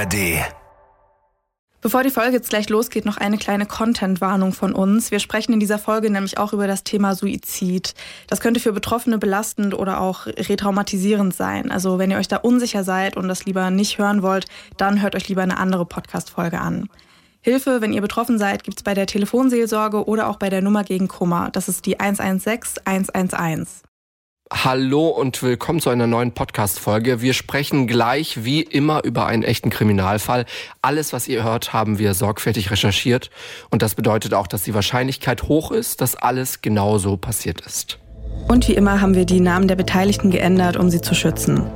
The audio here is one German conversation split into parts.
ARD. Bevor die Folge jetzt gleich losgeht, noch eine kleine Content-Warnung von uns. Wir sprechen in dieser Folge nämlich auch über das Thema Suizid. Das könnte für Betroffene belastend oder auch retraumatisierend sein. Also wenn ihr euch da unsicher seid und das lieber nicht hören wollt, dann hört euch lieber eine andere Podcast-Folge an. Hilfe, wenn ihr betroffen seid, gibt's bei der Telefonseelsorge oder auch bei der Nummer gegen Kummer. Das ist die 116 111. Hallo und willkommen zu einer neuen Podcast-Folge. Wir sprechen gleich wie immer über einen echten Kriminalfall. Alles, was ihr hört, haben wir sorgfältig recherchiert. Und das bedeutet auch, dass die Wahrscheinlichkeit hoch ist, dass alles genauso passiert ist. Und wie immer haben wir die Namen der Beteiligten geändert, um sie zu schützen.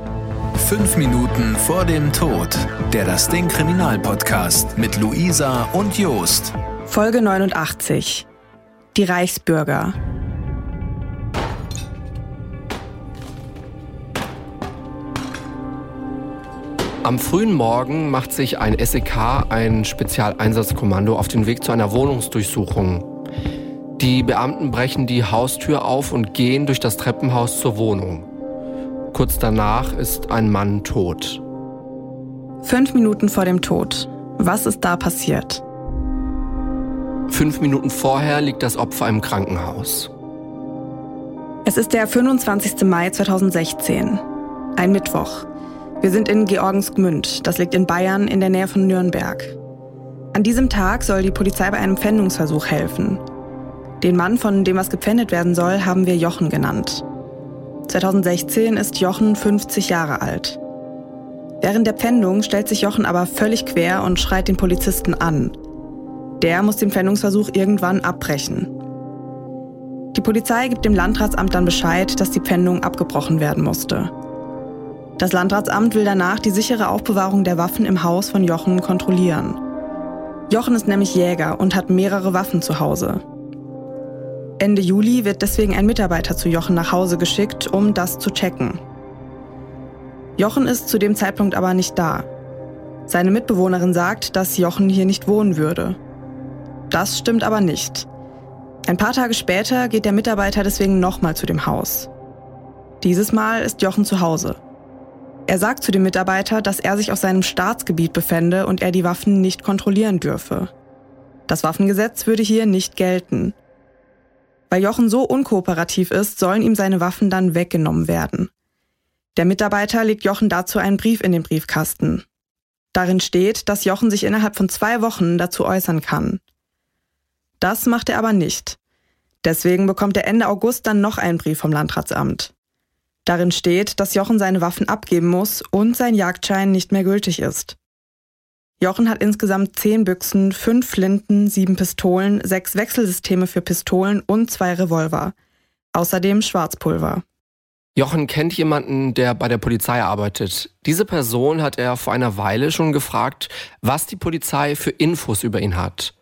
Fünf Minuten vor dem Tod. Der Das Ding Kriminalpodcast mit Luisa und Jost. Folge 89. Die Reichsbürger. Am frühen Morgen macht sich ein SEK, ein Spezialeinsatzkommando, auf den Weg zu einer Wohnungsdurchsuchung. Die Beamten brechen die Haustür auf und gehen durch das Treppenhaus zur Wohnung. Kurz danach ist ein Mann tot. Fünf Minuten vor dem Tod. Was ist da passiert? Fünf Minuten vorher liegt das Opfer im Krankenhaus. Es ist der 25. Mai 2016, ein Mittwoch. Wir sind in Georgensgmünd, das liegt in Bayern in der Nähe von Nürnberg. An diesem Tag soll die Polizei bei einem Pfändungsversuch helfen. Den Mann, von dem was gepfändet werden soll, haben wir Jochen genannt. 2016 ist Jochen 50 Jahre alt. Während der Pfändung stellt sich Jochen aber völlig quer und schreit den Polizisten an. Der muss den Pfändungsversuch irgendwann abbrechen. Die Polizei gibt dem Landratsamt dann Bescheid, dass die Pfändung abgebrochen werden musste. Das Landratsamt will danach die sichere Aufbewahrung der Waffen im Haus von Jochen kontrollieren. Jochen ist nämlich Jäger und hat mehrere Waffen zu Hause. Ende Juli wird deswegen ein Mitarbeiter zu Jochen nach Hause geschickt, um das zu checken. Jochen ist zu dem Zeitpunkt aber nicht da. Seine Mitbewohnerin sagt, dass Jochen hier nicht wohnen würde. Das stimmt aber nicht. Ein paar Tage später geht der Mitarbeiter deswegen nochmal zu dem Haus. Dieses Mal ist Jochen zu Hause. Er sagt zu dem Mitarbeiter, dass er sich auf seinem Staatsgebiet befände und er die Waffen nicht kontrollieren dürfe. Das Waffengesetz würde hier nicht gelten. Weil Jochen so unkooperativ ist, sollen ihm seine Waffen dann weggenommen werden. Der Mitarbeiter legt Jochen dazu einen Brief in den Briefkasten. Darin steht, dass Jochen sich innerhalb von zwei Wochen dazu äußern kann. Das macht er aber nicht. Deswegen bekommt er Ende August dann noch einen Brief vom Landratsamt. Darin steht, dass Jochen seine Waffen abgeben muss und sein Jagdschein nicht mehr gültig ist. Jochen hat insgesamt zehn Büchsen, fünf Flinten, sieben Pistolen, sechs Wechselsysteme für Pistolen und zwei Revolver. Außerdem Schwarzpulver. Jochen kennt jemanden, der bei der Polizei arbeitet. Diese Person hat er vor einer Weile schon gefragt, was die Polizei für Infos über ihn hat.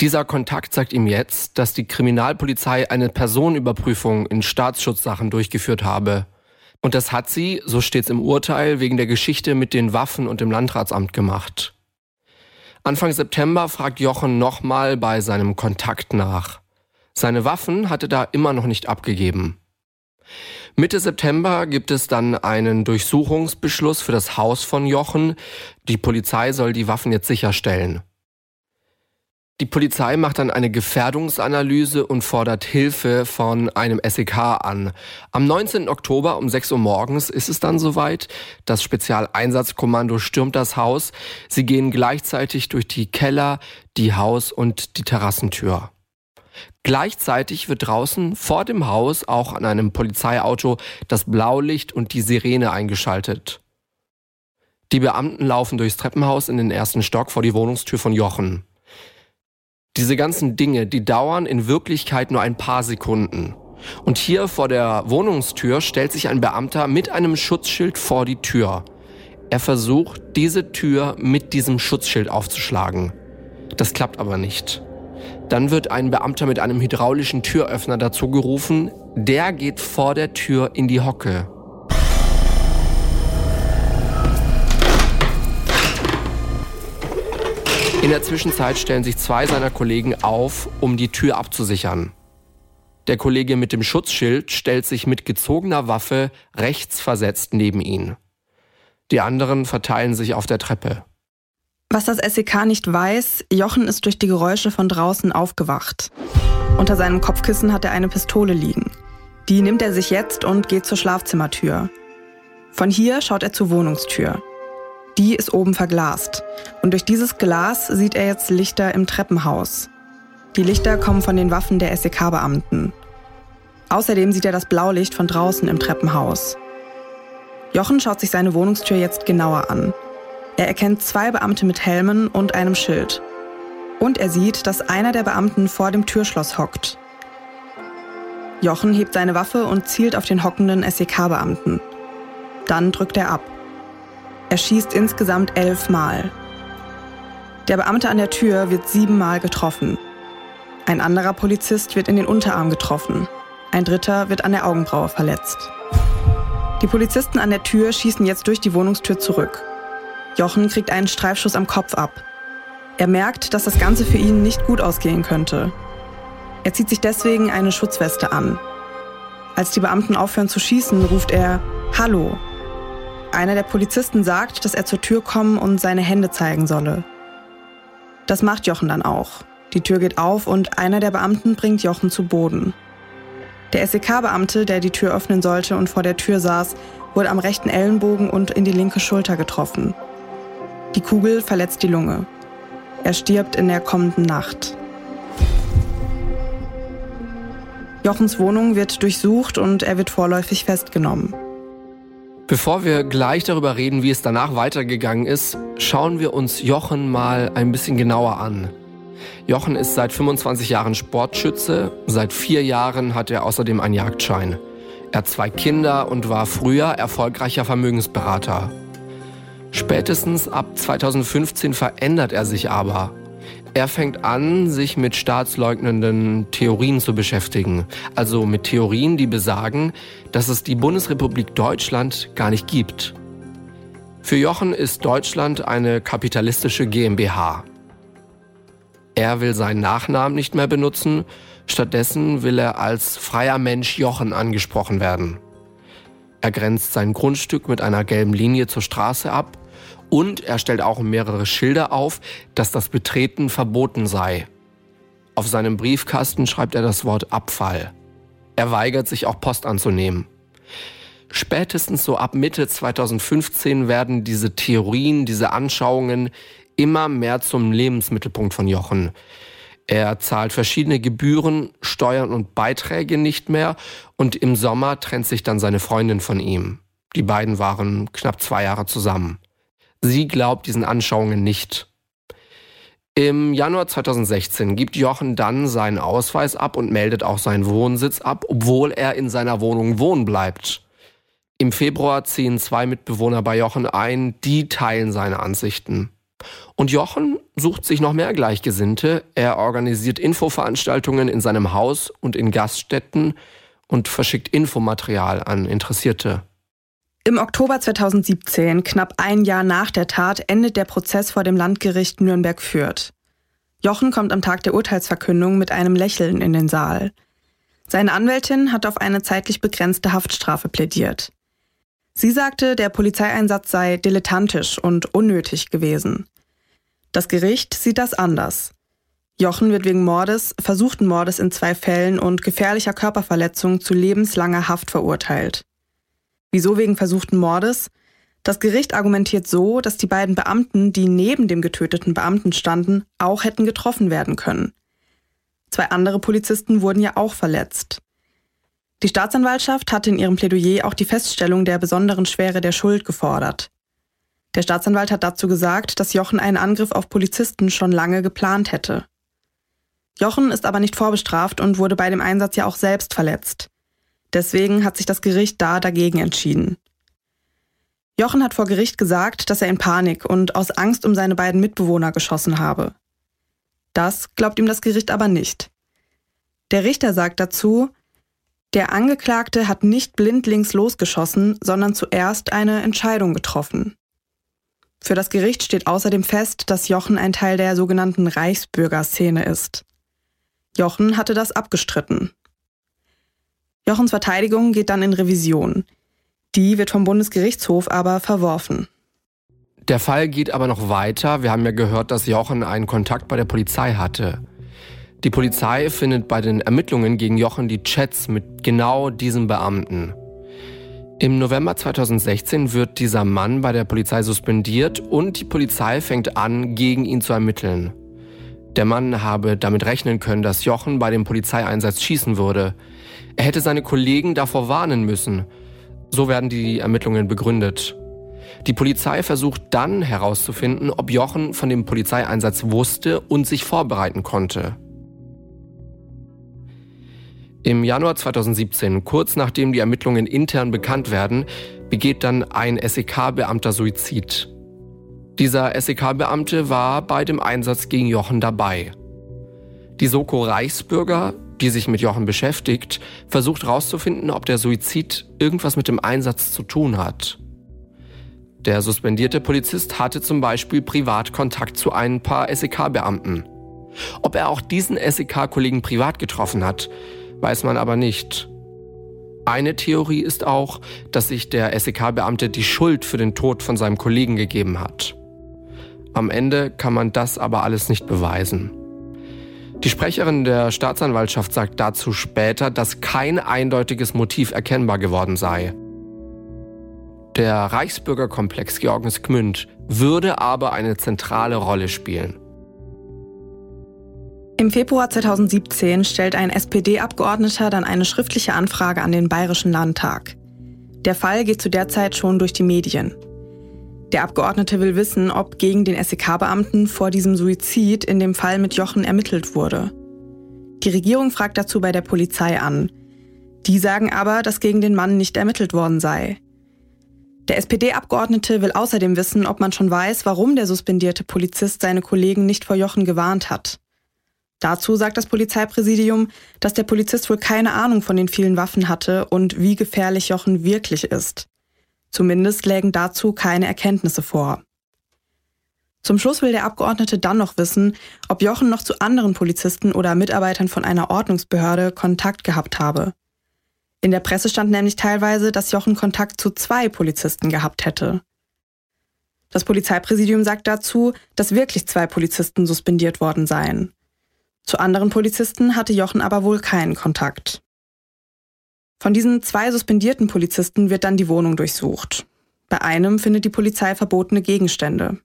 Dieser Kontakt sagt ihm jetzt, dass die Kriminalpolizei eine Personenüberprüfung in Staatsschutzsachen durchgeführt habe. Und das hat sie, so steht's im Urteil, wegen der Geschichte mit den Waffen und dem Landratsamt gemacht. Anfang September fragt Jochen nochmal bei seinem Kontakt nach. Seine Waffen hatte da immer noch nicht abgegeben. Mitte September gibt es dann einen Durchsuchungsbeschluss für das Haus von Jochen. Die Polizei soll die Waffen jetzt sicherstellen. Die Polizei macht dann eine Gefährdungsanalyse und fordert Hilfe von einem SEK an. Am 19. Oktober um 6 Uhr morgens ist es dann soweit. Das Spezialeinsatzkommando stürmt das Haus. Sie gehen gleichzeitig durch die Keller, die Haus- und die Terrassentür. Gleichzeitig wird draußen vor dem Haus auch an einem Polizeiauto das Blaulicht und die Sirene eingeschaltet. Die Beamten laufen durchs Treppenhaus in den ersten Stock vor die Wohnungstür von Jochen. Diese ganzen Dinge, die dauern in Wirklichkeit nur ein paar Sekunden. Und hier vor der Wohnungstür stellt sich ein Beamter mit einem Schutzschild vor die Tür. Er versucht, diese Tür mit diesem Schutzschild aufzuschlagen. Das klappt aber nicht. Dann wird ein Beamter mit einem hydraulischen Türöffner dazu gerufen. Der geht vor der Tür in die Hocke. In der Zwischenzeit stellen sich zwei seiner Kollegen auf, um die Tür abzusichern. Der Kollege mit dem Schutzschild stellt sich mit gezogener Waffe rechts versetzt neben ihn. Die anderen verteilen sich auf der Treppe. Was das SEK nicht weiß, Jochen ist durch die Geräusche von draußen aufgewacht. Unter seinem Kopfkissen hat er eine Pistole liegen. Die nimmt er sich jetzt und geht zur Schlafzimmertür. Von hier schaut er zur Wohnungstür. Die ist oben verglast. Und durch dieses Glas sieht er jetzt Lichter im Treppenhaus. Die Lichter kommen von den Waffen der SEK-Beamten. Außerdem sieht er das Blaulicht von draußen im Treppenhaus. Jochen schaut sich seine Wohnungstür jetzt genauer an. Er erkennt zwei Beamte mit Helmen und einem Schild. Und er sieht, dass einer der Beamten vor dem Türschloss hockt. Jochen hebt seine Waffe und zielt auf den hockenden SEK-Beamten. Dann drückt er ab. Er schießt insgesamt elf Mal. Der Beamte an der Tür wird siebenmal getroffen. Ein anderer Polizist wird in den Unterarm getroffen. Ein dritter wird an der Augenbraue verletzt. Die Polizisten an der Tür schießen jetzt durch die Wohnungstür zurück. Jochen kriegt einen Streifschuss am Kopf ab. Er merkt, dass das Ganze für ihn nicht gut ausgehen könnte. Er zieht sich deswegen eine Schutzweste an. Als die Beamten aufhören zu schießen, ruft er Hallo. Einer der Polizisten sagt, dass er zur Tür kommen und seine Hände zeigen solle. Das macht Jochen dann auch. Die Tür geht auf und einer der Beamten bringt Jochen zu Boden. Der SEK-Beamte, der die Tür öffnen sollte und vor der Tür saß, wurde am rechten Ellenbogen und in die linke Schulter getroffen. Die Kugel verletzt die Lunge. Er stirbt in der kommenden Nacht. Jochens Wohnung wird durchsucht und er wird vorläufig festgenommen. Bevor wir gleich darüber reden, wie es danach weitergegangen ist, schauen wir uns Jochen mal ein bisschen genauer an. Jochen ist seit 25 Jahren Sportschütze, seit vier Jahren hat er außerdem einen Jagdschein. Er hat zwei Kinder und war früher erfolgreicher Vermögensberater. Spätestens ab 2015 verändert er sich aber. Er fängt an, sich mit staatsleugnenden Theorien zu beschäftigen. Also mit Theorien, die besagen, dass es die Bundesrepublik Deutschland gar nicht gibt. Für Jochen ist Deutschland eine kapitalistische GmbH. Er will seinen Nachnamen nicht mehr benutzen, stattdessen will er als freier Mensch Jochen angesprochen werden. Er grenzt sein Grundstück mit einer gelben Linie zur Straße ab und er stellt auch mehrere Schilder auf, dass das Betreten verboten sei. Auf seinem Briefkasten schreibt er das Wort Abfall. Er weigert sich auch Post anzunehmen. Spätestens so ab Mitte 2015 werden diese Theorien, diese Anschauungen immer mehr zum Lebensmittelpunkt von Jochen. Er zahlt verschiedene Gebühren, Steuern und Beiträge nicht mehr und im Sommer trennt sich dann seine Freundin von ihm. Die beiden waren knapp zwei Jahre zusammen. Sie glaubt diesen Anschauungen nicht. Im Januar 2016 gibt Jochen dann seinen Ausweis ab und meldet auch seinen Wohnsitz ab, obwohl er in seiner Wohnung wohnen bleibt. Im Februar ziehen zwei Mitbewohner bei Jochen ein, die teilen seine Ansichten. Und Jochen sucht sich noch mehr Gleichgesinnte. Er organisiert Infoveranstaltungen in seinem Haus und in Gaststätten und verschickt Infomaterial an Interessierte. Im Oktober 2017, knapp ein Jahr nach der Tat, endet der Prozess vor dem Landgericht Nürnberg-Fürth. Jochen kommt am Tag der Urteilsverkündung mit einem Lächeln in den Saal. Seine Anwältin hat auf eine zeitlich begrenzte Haftstrafe plädiert. Sie sagte, der Polizeieinsatz sei dilettantisch und unnötig gewesen. Das Gericht sieht das anders. Jochen wird wegen Mordes, versuchten Mordes in zwei Fällen und gefährlicher Körperverletzung zu lebenslanger Haft verurteilt. Wieso wegen versuchten Mordes? Das Gericht argumentiert so, dass die beiden Beamten, die neben dem getöteten Beamten standen, auch hätten getroffen werden können. Zwei andere Polizisten wurden ja auch verletzt. Die Staatsanwaltschaft hatte in ihrem Plädoyer auch die Feststellung der besonderen Schwere der Schuld gefordert. Der Staatsanwalt hat dazu gesagt, dass Jochen einen Angriff auf Polizisten schon lange geplant hätte. Jochen ist aber nicht vorbestraft und wurde bei dem Einsatz ja auch selbst verletzt. Deswegen hat sich das Gericht da dagegen entschieden. Jochen hat vor Gericht gesagt, dass er in Panik und aus Angst um seine beiden Mitbewohner geschossen habe. Das glaubt ihm das Gericht aber nicht. Der Richter sagt dazu, der Angeklagte hat nicht blindlings losgeschossen, sondern zuerst eine Entscheidung getroffen. Für das Gericht steht außerdem fest, dass Jochen ein Teil der sogenannten Reichsbürgerszene ist. Jochen hatte das abgestritten. Jochens Verteidigung geht dann in Revision. Die wird vom Bundesgerichtshof aber verworfen. Der Fall geht aber noch weiter. Wir haben ja gehört, dass Jochen einen Kontakt bei der Polizei hatte. Die Polizei findet bei den Ermittlungen gegen Jochen die Chats mit genau diesem Beamten. Im November 2016 wird dieser Mann bei der Polizei suspendiert und die Polizei fängt an, gegen ihn zu ermitteln. Der Mann habe damit rechnen können, dass Jochen bei dem Polizeieinsatz schießen würde. Er hätte seine Kollegen davor warnen müssen. So werden die Ermittlungen begründet. Die Polizei versucht dann herauszufinden, ob Jochen von dem Polizeieinsatz wusste und sich vorbereiten konnte. Im Januar 2017, kurz nachdem die Ermittlungen intern bekannt werden, begeht dann ein SEK-Beamter Suizid. Dieser SEK-Beamte war bei dem Einsatz gegen Jochen dabei. Die Soko Reichsbürger, die sich mit Jochen beschäftigt, versucht herauszufinden, ob der Suizid irgendwas mit dem Einsatz zu tun hat. Der suspendierte Polizist hatte zum Beispiel Privatkontakt zu ein paar SEK-Beamten. Ob er auch diesen SEK-Kollegen privat getroffen hat, weiß man aber nicht. Eine Theorie ist auch, dass sich der SEK-Beamte die Schuld für den Tod von seinem Kollegen gegeben hat. Am Ende kann man das aber alles nicht beweisen. Die Sprecherin der Staatsanwaltschaft sagt dazu später, dass kein eindeutiges Motiv erkennbar geworden sei. Der Reichsbürgerkomplex Georgens Gmünd würde aber eine zentrale Rolle spielen. Im Februar 2017 stellt ein SPD-Abgeordneter dann eine schriftliche Anfrage an den Bayerischen Landtag. Der Fall geht zu der Zeit schon durch die Medien. Der Abgeordnete will wissen, ob gegen den SEK-Beamten vor diesem Suizid in dem Fall mit Jochen ermittelt wurde. Die Regierung fragt dazu bei der Polizei an. Die sagen aber, dass gegen den Mann nicht ermittelt worden sei. Der SPD-Abgeordnete will außerdem wissen, ob man schon weiß, warum der suspendierte Polizist seine Kollegen nicht vor Jochen gewarnt hat. Dazu sagt das Polizeipräsidium, dass der Polizist wohl keine Ahnung von den vielen Waffen hatte und wie gefährlich Jochen wirklich ist. Zumindest lägen dazu keine Erkenntnisse vor. Zum Schluss will der Abgeordnete dann noch wissen, ob Jochen noch zu anderen Polizisten oder Mitarbeitern von einer Ordnungsbehörde Kontakt gehabt habe. In der Presse stand nämlich teilweise, dass Jochen Kontakt zu zwei Polizisten gehabt hätte. Das Polizeipräsidium sagt dazu, dass wirklich zwei Polizisten suspendiert worden seien. Zu anderen Polizisten hatte Jochen aber wohl keinen Kontakt. Von diesen zwei suspendierten Polizisten wird dann die Wohnung durchsucht. Bei einem findet die Polizei verbotene Gegenstände.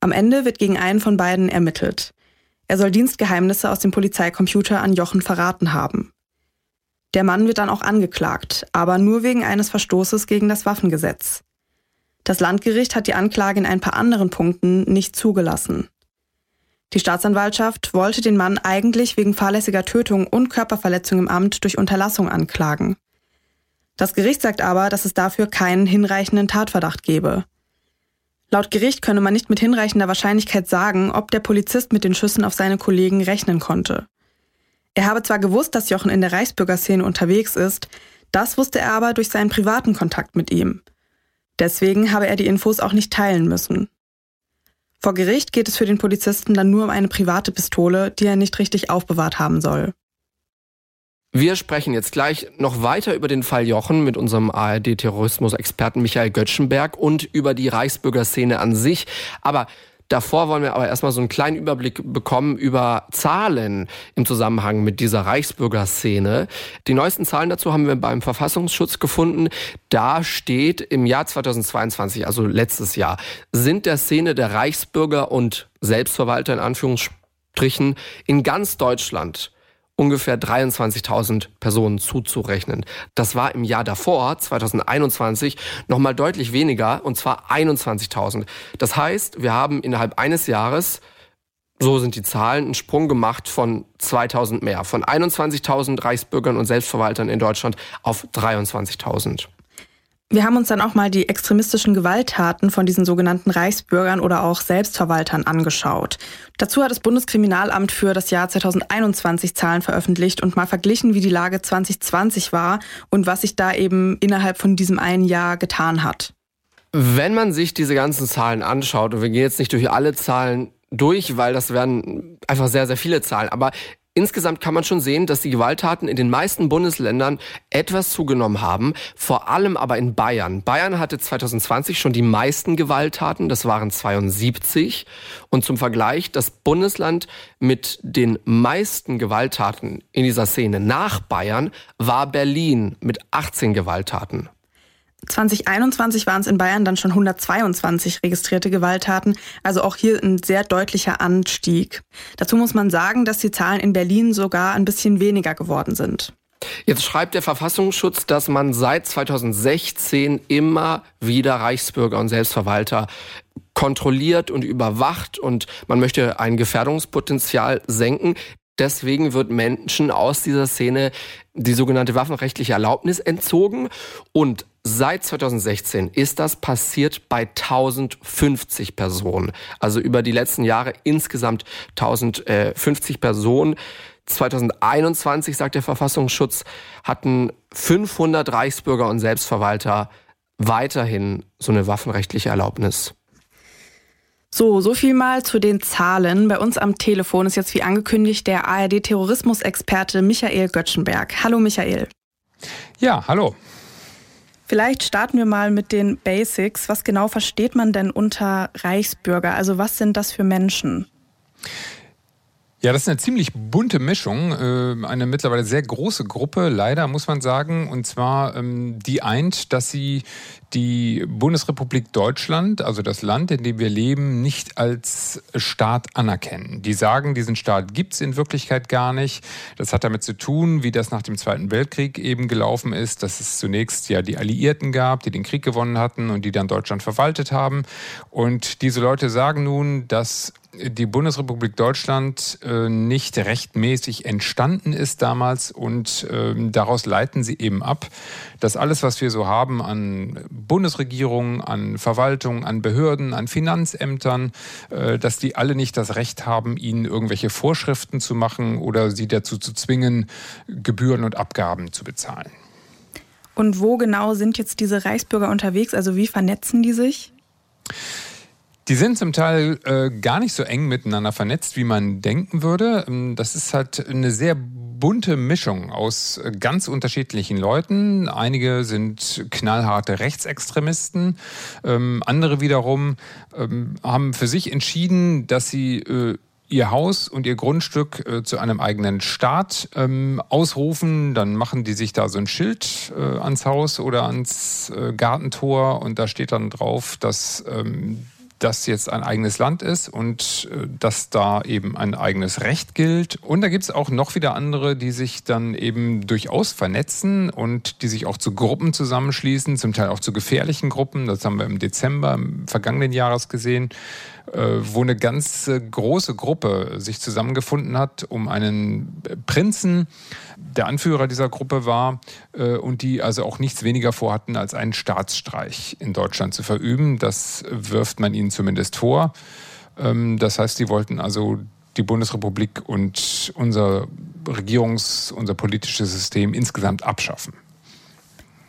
Am Ende wird gegen einen von beiden ermittelt. Er soll Dienstgeheimnisse aus dem Polizeicomputer an Jochen verraten haben. Der Mann wird dann auch angeklagt, aber nur wegen eines Verstoßes gegen das Waffengesetz. Das Landgericht hat die Anklage in ein paar anderen Punkten nicht zugelassen. Die Staatsanwaltschaft wollte den Mann eigentlich wegen fahrlässiger Tötung und Körperverletzung im Amt durch Unterlassung anklagen. Das Gericht sagt aber, dass es dafür keinen hinreichenden Tatverdacht gebe. Laut Gericht könne man nicht mit hinreichender Wahrscheinlichkeit sagen, ob der Polizist mit den Schüssen auf seine Kollegen rechnen konnte. Er habe zwar gewusst, dass Jochen in der Reichsbürgerszene unterwegs ist, das wusste er aber durch seinen privaten Kontakt mit ihm. Deswegen habe er die Infos auch nicht teilen müssen. Vor Gericht geht es für den Polizisten dann nur um eine private Pistole, die er nicht richtig aufbewahrt haben soll. Wir sprechen jetzt gleich noch weiter über den Fall Jochen mit unserem ARD-Terrorismus-Experten Michael Göttschenberg und über die Reichsbürgerszene an sich. Aber Davor wollen wir aber erstmal so einen kleinen Überblick bekommen über Zahlen im Zusammenhang mit dieser Reichsbürgerszene. Die neuesten Zahlen dazu haben wir beim Verfassungsschutz gefunden. Da steht im Jahr 2022, also letztes Jahr, sind der Szene der Reichsbürger und Selbstverwalter in Anführungsstrichen in ganz Deutschland ungefähr 23.000 Personen zuzurechnen. Das war im Jahr davor, 2021, nochmal deutlich weniger, und zwar 21.000. Das heißt, wir haben innerhalb eines Jahres so sind die Zahlen, einen Sprung gemacht von 2000 mehr, von 21.000 Reichsbürgern und Selbstverwaltern in Deutschland auf 23.000. Wir haben uns dann auch mal die extremistischen Gewalttaten von diesen sogenannten Reichsbürgern oder auch Selbstverwaltern angeschaut. Dazu hat das Bundeskriminalamt für das Jahr 2021 Zahlen veröffentlicht und mal verglichen, wie die Lage 2020 war und was sich da eben innerhalb von diesem einen Jahr getan hat. Wenn man sich diese ganzen Zahlen anschaut, und wir gehen jetzt nicht durch alle Zahlen durch, weil das wären einfach sehr, sehr viele Zahlen, aber Insgesamt kann man schon sehen, dass die Gewalttaten in den meisten Bundesländern etwas zugenommen haben, vor allem aber in Bayern. Bayern hatte 2020 schon die meisten Gewalttaten, das waren 72. Und zum Vergleich, das Bundesland mit den meisten Gewalttaten in dieser Szene nach Bayern war Berlin mit 18 Gewalttaten. 2021 waren es in Bayern dann schon 122 registrierte Gewalttaten, also auch hier ein sehr deutlicher Anstieg. Dazu muss man sagen, dass die Zahlen in Berlin sogar ein bisschen weniger geworden sind. Jetzt schreibt der Verfassungsschutz, dass man seit 2016 immer wieder Reichsbürger und Selbstverwalter kontrolliert und überwacht und man möchte ein Gefährdungspotenzial senken. Deswegen wird Menschen aus dieser Szene die sogenannte waffenrechtliche Erlaubnis entzogen und Seit 2016 ist das passiert bei 1050 Personen. Also über die letzten Jahre insgesamt 1050 Personen. 2021, sagt der Verfassungsschutz, hatten 500 Reichsbürger und Selbstverwalter weiterhin so eine waffenrechtliche Erlaubnis. So, so viel mal zu den Zahlen. Bei uns am Telefon ist jetzt wie angekündigt der ARD-Terrorismusexperte Michael Göttschenberg. Hallo Michael. Ja, hallo. Vielleicht starten wir mal mit den Basics. Was genau versteht man denn unter Reichsbürger? Also was sind das für Menschen? Ja, das ist eine ziemlich bunte Mischung, äh, eine mittlerweile sehr große Gruppe, leider muss man sagen. Und zwar ähm, die eint, dass sie die Bundesrepublik Deutschland, also das Land, in dem wir leben, nicht als Staat anerkennen. Die sagen, diesen Staat gibt's in Wirklichkeit gar nicht. Das hat damit zu tun, wie das nach dem Zweiten Weltkrieg eben gelaufen ist, dass es zunächst ja die Alliierten gab, die den Krieg gewonnen hatten und die dann Deutschland verwaltet haben. Und diese Leute sagen nun, dass die Bundesrepublik Deutschland äh, nicht rechtmäßig entstanden ist damals und äh, daraus leiten sie eben ab, dass alles, was wir so haben an Bundesregierung, an Verwaltung, an Behörden, an Finanzämtern, äh, dass die alle nicht das Recht haben, ihnen irgendwelche Vorschriften zu machen oder sie dazu zu zwingen, Gebühren und Abgaben zu bezahlen. Und wo genau sind jetzt diese Reichsbürger unterwegs? Also wie vernetzen die sich? Die sind zum Teil äh, gar nicht so eng miteinander vernetzt, wie man denken würde. Ähm, das ist halt eine sehr bunte Mischung aus äh, ganz unterschiedlichen Leuten. Einige sind knallharte Rechtsextremisten, ähm, andere wiederum ähm, haben für sich entschieden, dass sie äh, ihr Haus und ihr Grundstück äh, zu einem eigenen Staat ähm, ausrufen. Dann machen die sich da so ein Schild äh, ans Haus oder ans äh, Gartentor und da steht dann drauf, dass ähm, das jetzt ein eigenes Land ist und äh, dass da eben ein eigenes Recht gilt. Und da gibt es auch noch wieder andere, die sich dann eben durchaus vernetzen und die sich auch zu Gruppen zusammenschließen, zum Teil auch zu gefährlichen Gruppen. Das haben wir im Dezember im vergangenen Jahres gesehen. Äh, wo eine ganz große Gruppe sich zusammengefunden hat, um einen Prinzen, der Anführer dieser Gruppe war äh, und die also auch nichts weniger vorhatten, als einen Staatsstreich in Deutschland zu verüben. Das wirft man ihnen zumindest vor. Ähm, das heißt, sie wollten also die Bundesrepublik und unser Regierungs-, unser politisches System insgesamt abschaffen.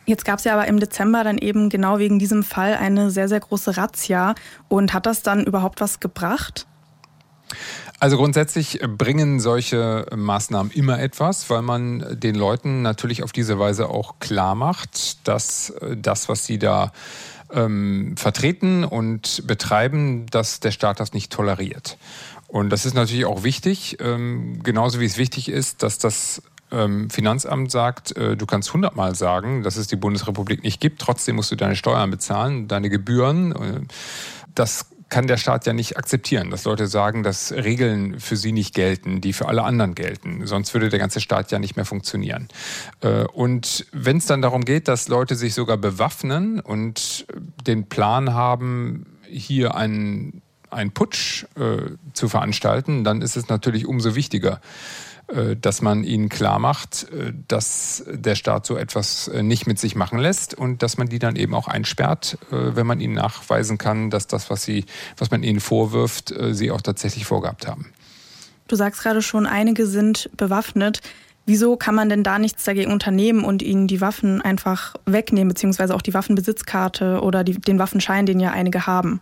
Jetzt gab es ja aber im Dezember dann eben genau wegen diesem Fall eine sehr, sehr große Razzia. Und hat das dann überhaupt was gebracht? Also grundsätzlich bringen solche Maßnahmen immer etwas, weil man den Leuten natürlich auf diese Weise auch klar macht, dass das, was sie da ähm, vertreten und betreiben, dass der Staat das nicht toleriert. Und das ist natürlich auch wichtig, ähm, genauso wie es wichtig ist, dass das ähm, Finanzamt sagt, äh, du kannst hundertmal sagen, dass es die Bundesrepublik nicht gibt, trotzdem musst du deine Steuern bezahlen, deine Gebühren. Äh, das kann der Staat ja nicht akzeptieren, dass Leute sagen, dass Regeln für sie nicht gelten, die für alle anderen gelten. Sonst würde der ganze Staat ja nicht mehr funktionieren. Äh, und wenn es dann darum geht, dass Leute sich sogar bewaffnen und den Plan haben, hier einen, einen Putsch äh, zu veranstalten, dann ist es natürlich umso wichtiger, dass man ihnen klar macht, äh, dass der Staat so etwas äh, nicht mit sich machen lässt und dass man die dann eben auch einsperrt, wenn man ihnen nachweisen kann, dass das, was sie, was man ihnen vorwirft, sie auch tatsächlich vorgehabt haben. Du sagst gerade schon, einige sind bewaffnet. Wieso kann man denn da nichts dagegen unternehmen und ihnen die Waffen einfach wegnehmen, beziehungsweise auch die Waffenbesitzkarte oder die, den Waffenschein, den ja einige haben?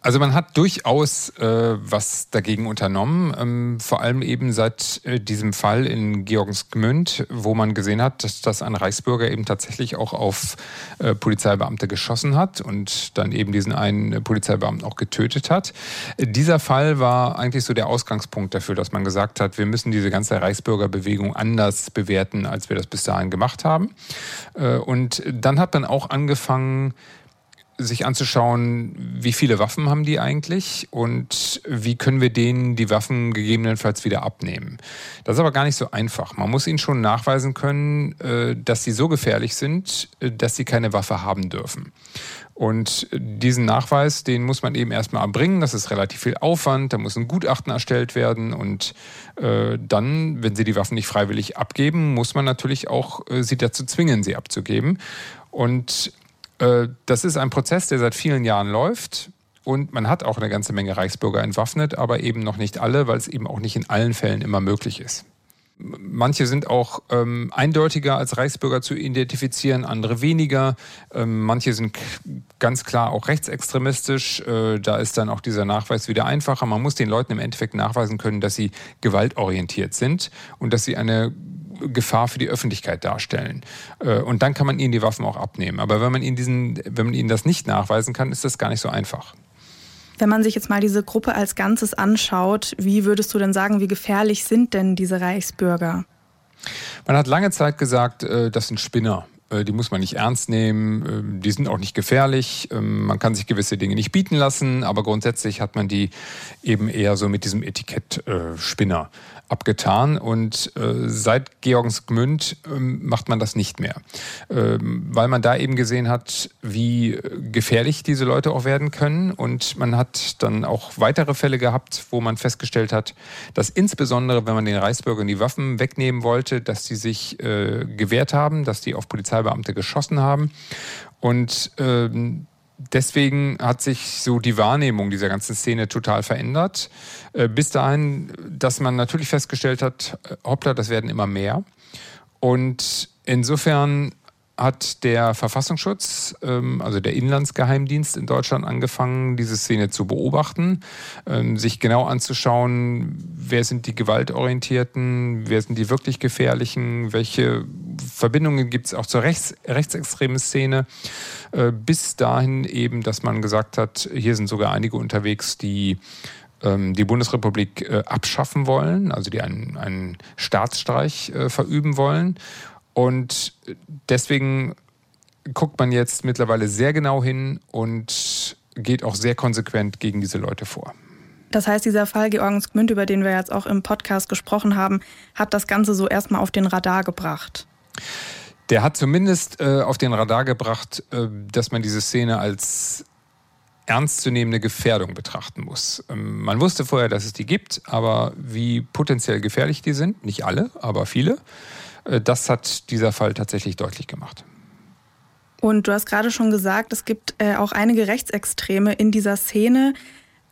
Also man hat durchaus äh, was dagegen unternommen, ähm, vor allem eben seit äh, diesem Fall in Georgensgmünd, wo man gesehen hat, dass, dass ein Reichsbürger eben tatsächlich auch auf äh, Polizeibeamte geschossen hat und dann eben diesen einen Polizeibeamten auch getötet hat. Dieser Fall war eigentlich so der Ausgangspunkt dafür, dass man gesagt hat, wir müssen diese ganze Reichsbürgerbewegung anders bewerten, als wir das bis dahin gemacht haben. Äh, und dann hat man auch angefangen, sich anzuschauen, wie viele Waffen haben die eigentlich und wie können wir denen die Waffen gegebenenfalls wieder abnehmen. Das ist aber gar nicht so einfach. Man muss ihnen schon nachweisen können, äh, dass sie so gefährlich sind, äh, dass sie keine Waffe haben dürfen. Und diesen Nachweis, den muss man eben erstmal erbringen. Das ist relativ viel Aufwand. Da muss ein Gutachten erstellt werden. Und äh, dann, wenn sie die Waffen nicht freiwillig abgeben, muss man natürlich auch äh, sie dazu zwingen, sie abzugeben. Und das ist ein Prozess, der seit vielen Jahren läuft. Und man hat auch eine ganze Menge Reichsbürger entwaffnet, aber eben noch nicht alle, weil es eben auch nicht in allen Fällen immer möglich ist. Manche sind auch ähm, eindeutiger als Reichsbürger zu identifizieren, andere weniger. Ähm, manche sind ganz klar auch rechtsextremistisch. Äh, da ist dann auch dieser Nachweis wieder einfacher. Man muss den Leuten im Endeffekt nachweisen können, dass sie gewaltorientiert sind und dass sie eine Gefahr für die Öffentlichkeit darstellen. Äh, und dann kann man ihnen die Waffen auch abnehmen. Aber wenn man ihnen, diesen, wenn man ihnen das nicht nachweisen kann, ist das gar nicht so einfach. Wenn man sich jetzt mal diese Gruppe als Ganzes anschaut, wie würdest du denn sagen, wie gefährlich sind denn diese Reichsbürger? Man hat lange Zeit gesagt, äh, das sind Spinner. Äh, die muss man nicht ernst nehmen, die sind auch nicht gefährlich, ähm, man kann sich gewisse Dinge nicht bieten lassen, aber grundsätzlich hat man die eben eher so mit diesem Etikett Spinner abgetan und äh, seit Georgensgmünd ähm, macht man das nicht mehr, ähm, weil man da eben gesehen hat, wie gefährlich diese Leute auch werden können und man hat dann auch weitere Fälle gehabt, wo man festgestellt hat, dass insbesondere, wenn man den Reichsbürgern die Waffen wegnehmen wollte, dass sie sich äh, gewehrt haben, dass die auf Polizeibeamte geschossen haben. Und ähm, deswegen hat sich so die Wahrnehmung dieser ganzen Szene total verändert. Äh, bis dahin, dass man natürlich festgestellt hat, äh, hoppla, das werden immer mehr. Und insofern hat der Verfassungsschutz, ähm, also der Inlandsgeheimdienst in Deutschland angefangen, diese Szene zu beobachten, ähm, sich genau anzuschauen, wer sind die Gewaltorientierten, wer sind die wirklich Gefährlichen, welche Verbindungen gibt es auch zur rechts, rechtsextremen Szene, äh, bis dahin eben, dass man gesagt hat, hier sind sogar einige unterwegs, die ähm, die Bundesrepublik äh, abschaffen wollen, also die einen, einen Staatsstreich äh, verüben wollen. Und deswegen guckt man jetzt mittlerweile sehr genau hin und geht auch sehr konsequent gegen diese Leute vor. Das heißt, dieser Fall Georgensgmünd, über den wir jetzt auch im Podcast gesprochen haben, hat das Ganze so erstmal auf den Radar gebracht. Der hat zumindest äh, auf den Radar gebracht, äh, dass man diese Szene als ernstzunehmende Gefährdung betrachten muss. Ähm, man wusste vorher, dass es die gibt, aber wie potenziell gefährlich die sind, nicht alle, aber viele, äh, das hat dieser Fall tatsächlich deutlich gemacht. Und du hast gerade schon gesagt, es gibt äh, auch einige Rechtsextreme in dieser Szene,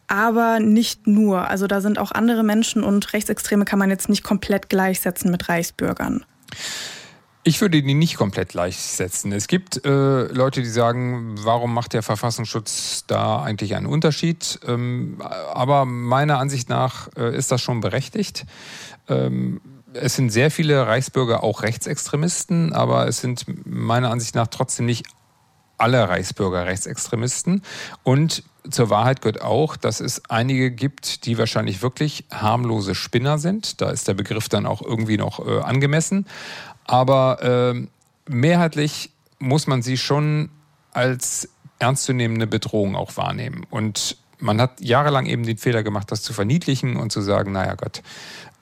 aber nicht nur. Also da sind auch andere Menschen und Rechtsextreme kann man jetzt nicht komplett gleichsetzen mit Reichsbürgern. Ich würde die nicht komplett gleichsetzen. Es gibt äh, Leute, die sagen, warum macht der Verfassungsschutz da eigentlich einen Unterschied? Ähm, aber meiner Ansicht nach äh, ist das schon berechtigt. Ähm, es sind sehr viele Reichsbürger auch Rechtsextremisten, aber es sind meiner Ansicht nach trotzdem nicht alle Reichsbürger Rechtsextremisten. Und zur Wahrheit gehört auch, dass es einige gibt, die wahrscheinlich wirklich harmlose Spinner sind. Da ist der Begriff dann auch irgendwie noch äh, angemessen. Aber äh, mehrheitlich muss man sie schon als ernstzunehmende Bedrohung auch wahrnehmen. Und man hat jahrelang eben den Fehler gemacht, das zu verniedlichen und zu sagen, naja Gott,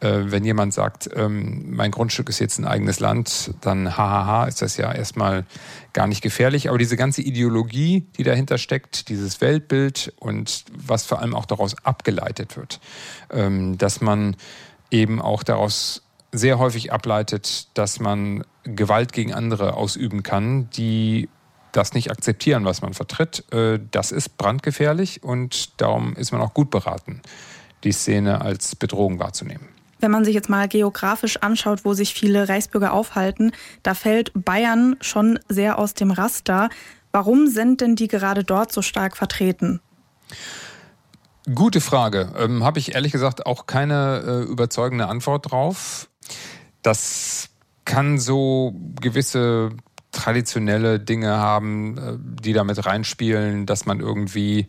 äh, wenn jemand sagt, ähm, mein Grundstück ist jetzt ein eigenes Land, dann hahaha, ist das ja erstmal gar nicht gefährlich. Aber diese ganze Ideologie, die dahinter steckt, dieses Weltbild und was vor allem auch daraus abgeleitet wird, ähm, dass man eben auch daraus sehr häufig ableitet, dass man Gewalt gegen andere ausüben kann, die das nicht akzeptieren, was man vertritt, äh, das ist brandgefährlich und darum ist man auch gut beraten, die Szene als Bedrohung wahrzunehmen. Wenn man sich jetzt mal geografisch anschaut, wo sich viele Reichsbürger aufhalten, da fällt Bayern schon sehr aus dem Raster. Warum sind denn die gerade dort so stark vertreten? Gute Frage. Ähm, Habe ich ehrlich gesagt auch keine äh, überzeugende Antwort drauf. Das kann so gewisse traditionelle Dinge haben, äh, die damit reinspielen, dass man irgendwie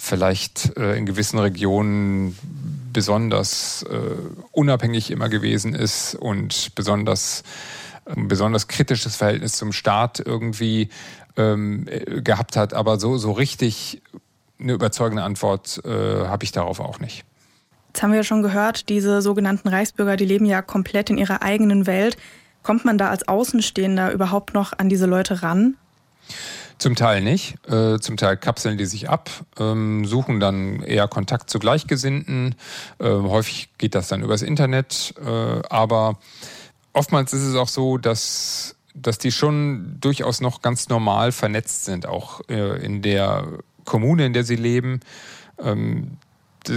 vielleicht äh, in gewissen Regionen besonders äh, unabhängig immer gewesen ist und besonders ein besonders kritisches Verhältnis zum Staat irgendwie ähm, gehabt hat. Aber so, so richtig eine überzeugende Antwort habe ich darauf auch nicht. Jetzt haben wir ja schon gehört, diese sogenannten Reichsbürger, die leben ja komplett in ihrer eigenen Welt. Kommt man da als Außenstehender überhaupt noch an diese Leute ran? Zum Teil nicht. Äh, zum Teil kapseln die sich ab, ähm, suchen dann eher Kontakt zu Gleichgesinnten. Äh, häufig geht das dann übers Internet. Äh, aber oftmals ist es auch so, dass, dass die schon durchaus noch ganz normal vernetzt sind, auch äh, in der Kommune, in der sie leben. Ähm,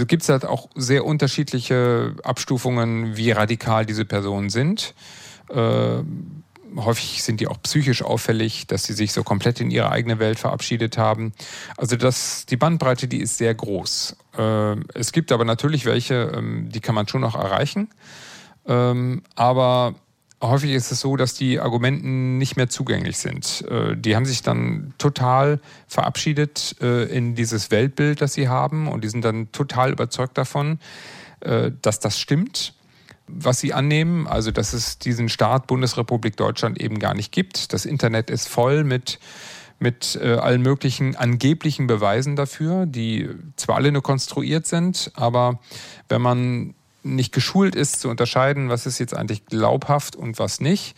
gibt es halt auch sehr unterschiedliche Abstufungen, wie radikal diese Personen sind. Äh, häufig sind die auch psychisch auffällig, dass sie sich so komplett in ihre eigene Welt verabschiedet haben. Also das, die Bandbreite, die ist sehr groß. Äh, es gibt aber natürlich welche, ähm, die kann man schon noch erreichen. Ähm, aber häufig ist es so, dass die Argumenten nicht mehr zugänglich sind. Äh, die haben sich dann total verabschiedet äh, in dieses Weltbild, das sie haben und die sind dann total überzeugt davon, äh, dass das stimmt, was sie annehmen, also dass es diesen Staat Bundesrepublik Deutschland eben gar nicht gibt. Das Internet ist voll mit mit allen möglichen angeblichen Beweisen dafür, die zwar alle nur konstruiert sind, aber wenn man nicht geschult ist zu unterscheiden, was ist jetzt eigentlich glaubhaft und was nicht,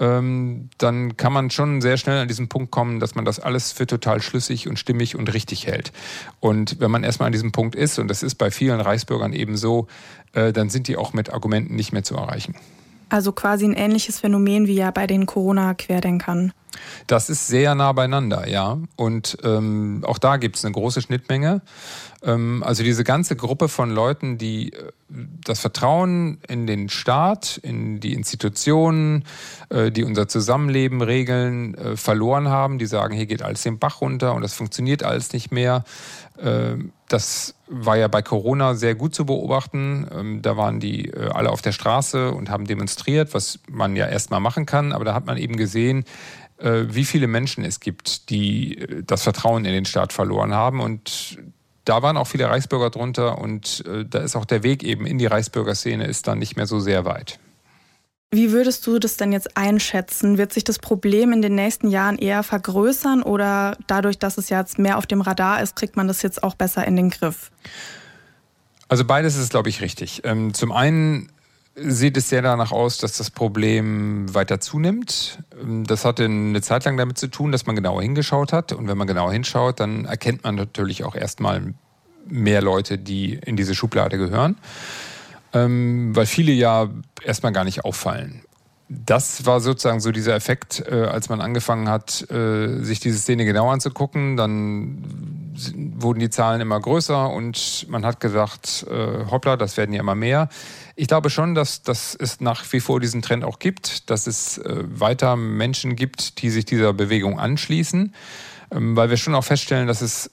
ähm, dann kann man schon sehr schnell an diesen Punkt kommen, dass man das alles für total schlüssig und stimmig und richtig hält. Und wenn man erstmal an diesem Punkt ist, und das ist bei vielen Reichsbürgern eben so, äh, dann sind die auch mit Argumenten nicht mehr zu erreichen. Also quasi ein ähnliches Phänomen wie ja bei den Corona-Querdenkern. Das ist sehr nah beieinander, ja. Und ähm, auch da gibt es eine große Schnittmenge. Ähm, also diese ganze Gruppe von Leuten, die äh, das Vertrauen in den Staat, in die Institutionen, äh, die unser Zusammenleben regeln, äh, verloren haben, die sagen, hier geht alles den Bach runter und das funktioniert alles nicht mehr. Äh, das war ja bei Corona sehr gut zu beobachten. Ähm, da waren die äh, alle auf der Straße und haben demonstriert, was man ja erstmal machen kann. Aber da hat man eben gesehen, äh, wie viele Menschen es gibt, die das Vertrauen in den Staat verloren haben. Und da waren auch viele Reichsbürger drunter. Und da ist auch der Weg eben in die Reichsbürgerszene ist dann nicht mehr so sehr weit. Wie würdest du das denn jetzt einschätzen? Wird sich das Problem in den nächsten Jahren eher vergrößern oder dadurch, dass es jetzt mehr auf dem Radar ist, kriegt man das jetzt auch besser in den Griff? Also beides ist, glaube ich, richtig. Ähm, zum einen sieht es sehr danach aus, dass das Problem weiter zunimmt. Ähm, das hatte eine Zeit lang damit zu tun, dass man genauer hingeschaut hat. Und wenn man genau hinschaut, dann erkennt man natürlich auch erstmal mehr Leute, die in diese Schublade gehören ähm, weil viele ja erstmal gar nicht auffallen. Das war sozusagen so dieser Effekt, äh, als man angefangen hat, äh, sich diese Szene genau anzugucken. Dann wurden die Zahlen immer größer und man hat gesagt, äh, hoppla, das werden ja immer mehr. Ich glaube schon, dass, dass es nach wie vor diesen Trend auch gibt, dass es äh, weiter Menschen gibt, die sich dieser Bewegung anschließen, ähm, weil wir schon auch feststellen, dass es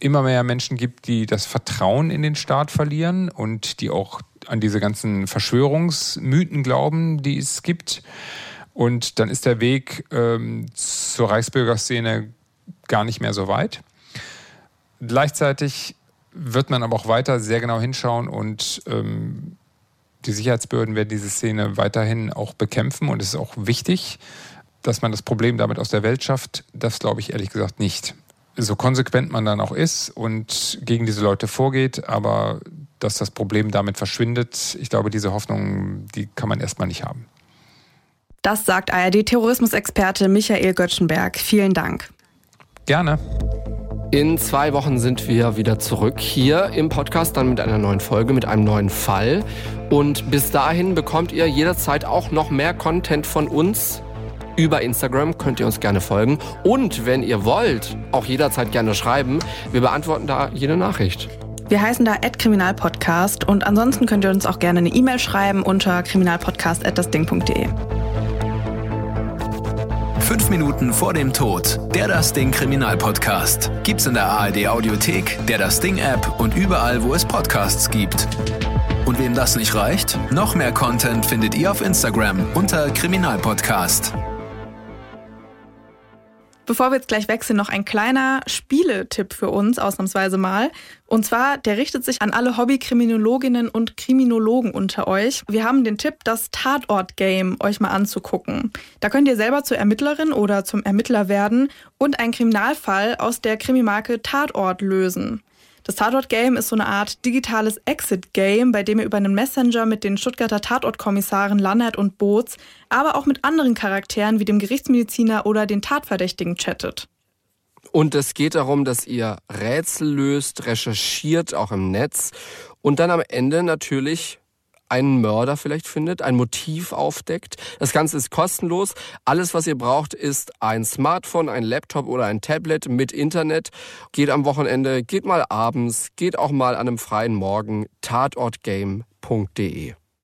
immer mehr Menschen gibt, die das Vertrauen in den Staat verlieren und die auch an diese ganzen Verschwörungsmythen glauben, die es gibt. Und dann ist der Weg ähm, zur Reichsbürgerszene gar nicht mehr so weit. Gleichzeitig wird man aber auch weiter sehr genau hinschauen und ähm, die Sicherheitsbehörden werden diese Szene weiterhin auch bekämpfen und es ist auch wichtig, dass man das Problem damit aus der Welt schafft. Das glaube ich ehrlich gesagt nicht. So konsequent man dann auch ist und gegen diese Leute vorgeht, aber dass das Problem damit verschwindet, ich glaube, diese Hoffnung, die kann man erstmal nicht haben. Das sagt ARD-Terrorismusexperte Michael Göttschenberg. Vielen Dank. Gerne. In zwei Wochen sind wir wieder zurück hier im Podcast, dann mit einer neuen Folge, mit einem neuen Fall. Und bis dahin bekommt ihr jederzeit auch noch mehr Content von uns. Über Instagram könnt ihr uns gerne folgen. Und wenn ihr wollt, auch jederzeit gerne schreiben. Wir beantworten da jede Nachricht. Wir heißen da Kriminalpodcast und ansonsten könnt ihr uns auch gerne eine E-Mail schreiben unter kriminalpodcast.dasding.de. Fünf Minuten vor dem Tod. Der Das Ding Kriminalpodcast. Gibt's in der ARD Audiothek, der Das Ding App und überall, wo es Podcasts gibt. Und wem das nicht reicht, noch mehr Content findet ihr auf Instagram unter Kriminalpodcast. Bevor wir jetzt gleich wechseln, noch ein kleiner Spieletipp für uns, ausnahmsweise mal. Und zwar, der richtet sich an alle Hobbykriminologinnen und Kriminologen unter euch. Wir haben den Tipp, das Tatort-Game euch mal anzugucken. Da könnt ihr selber zur Ermittlerin oder zum Ermittler werden und einen Kriminalfall aus der Krimimarke Tatort lösen. Das Tatort-Game ist so eine Art digitales Exit-Game, bei dem ihr über einen Messenger mit den Stuttgarter Tatortkommissaren Lannert und Boots, aber auch mit anderen Charakteren wie dem Gerichtsmediziner oder den Tatverdächtigen chattet. Und es geht darum, dass ihr Rätsel löst, recherchiert, auch im Netz und dann am Ende natürlich einen Mörder vielleicht findet, ein Motiv aufdeckt. Das Ganze ist kostenlos. Alles, was ihr braucht, ist ein Smartphone, ein Laptop oder ein Tablet mit Internet. Geht am Wochenende, geht mal abends, geht auch mal an einem freien Morgen. tatortgame.de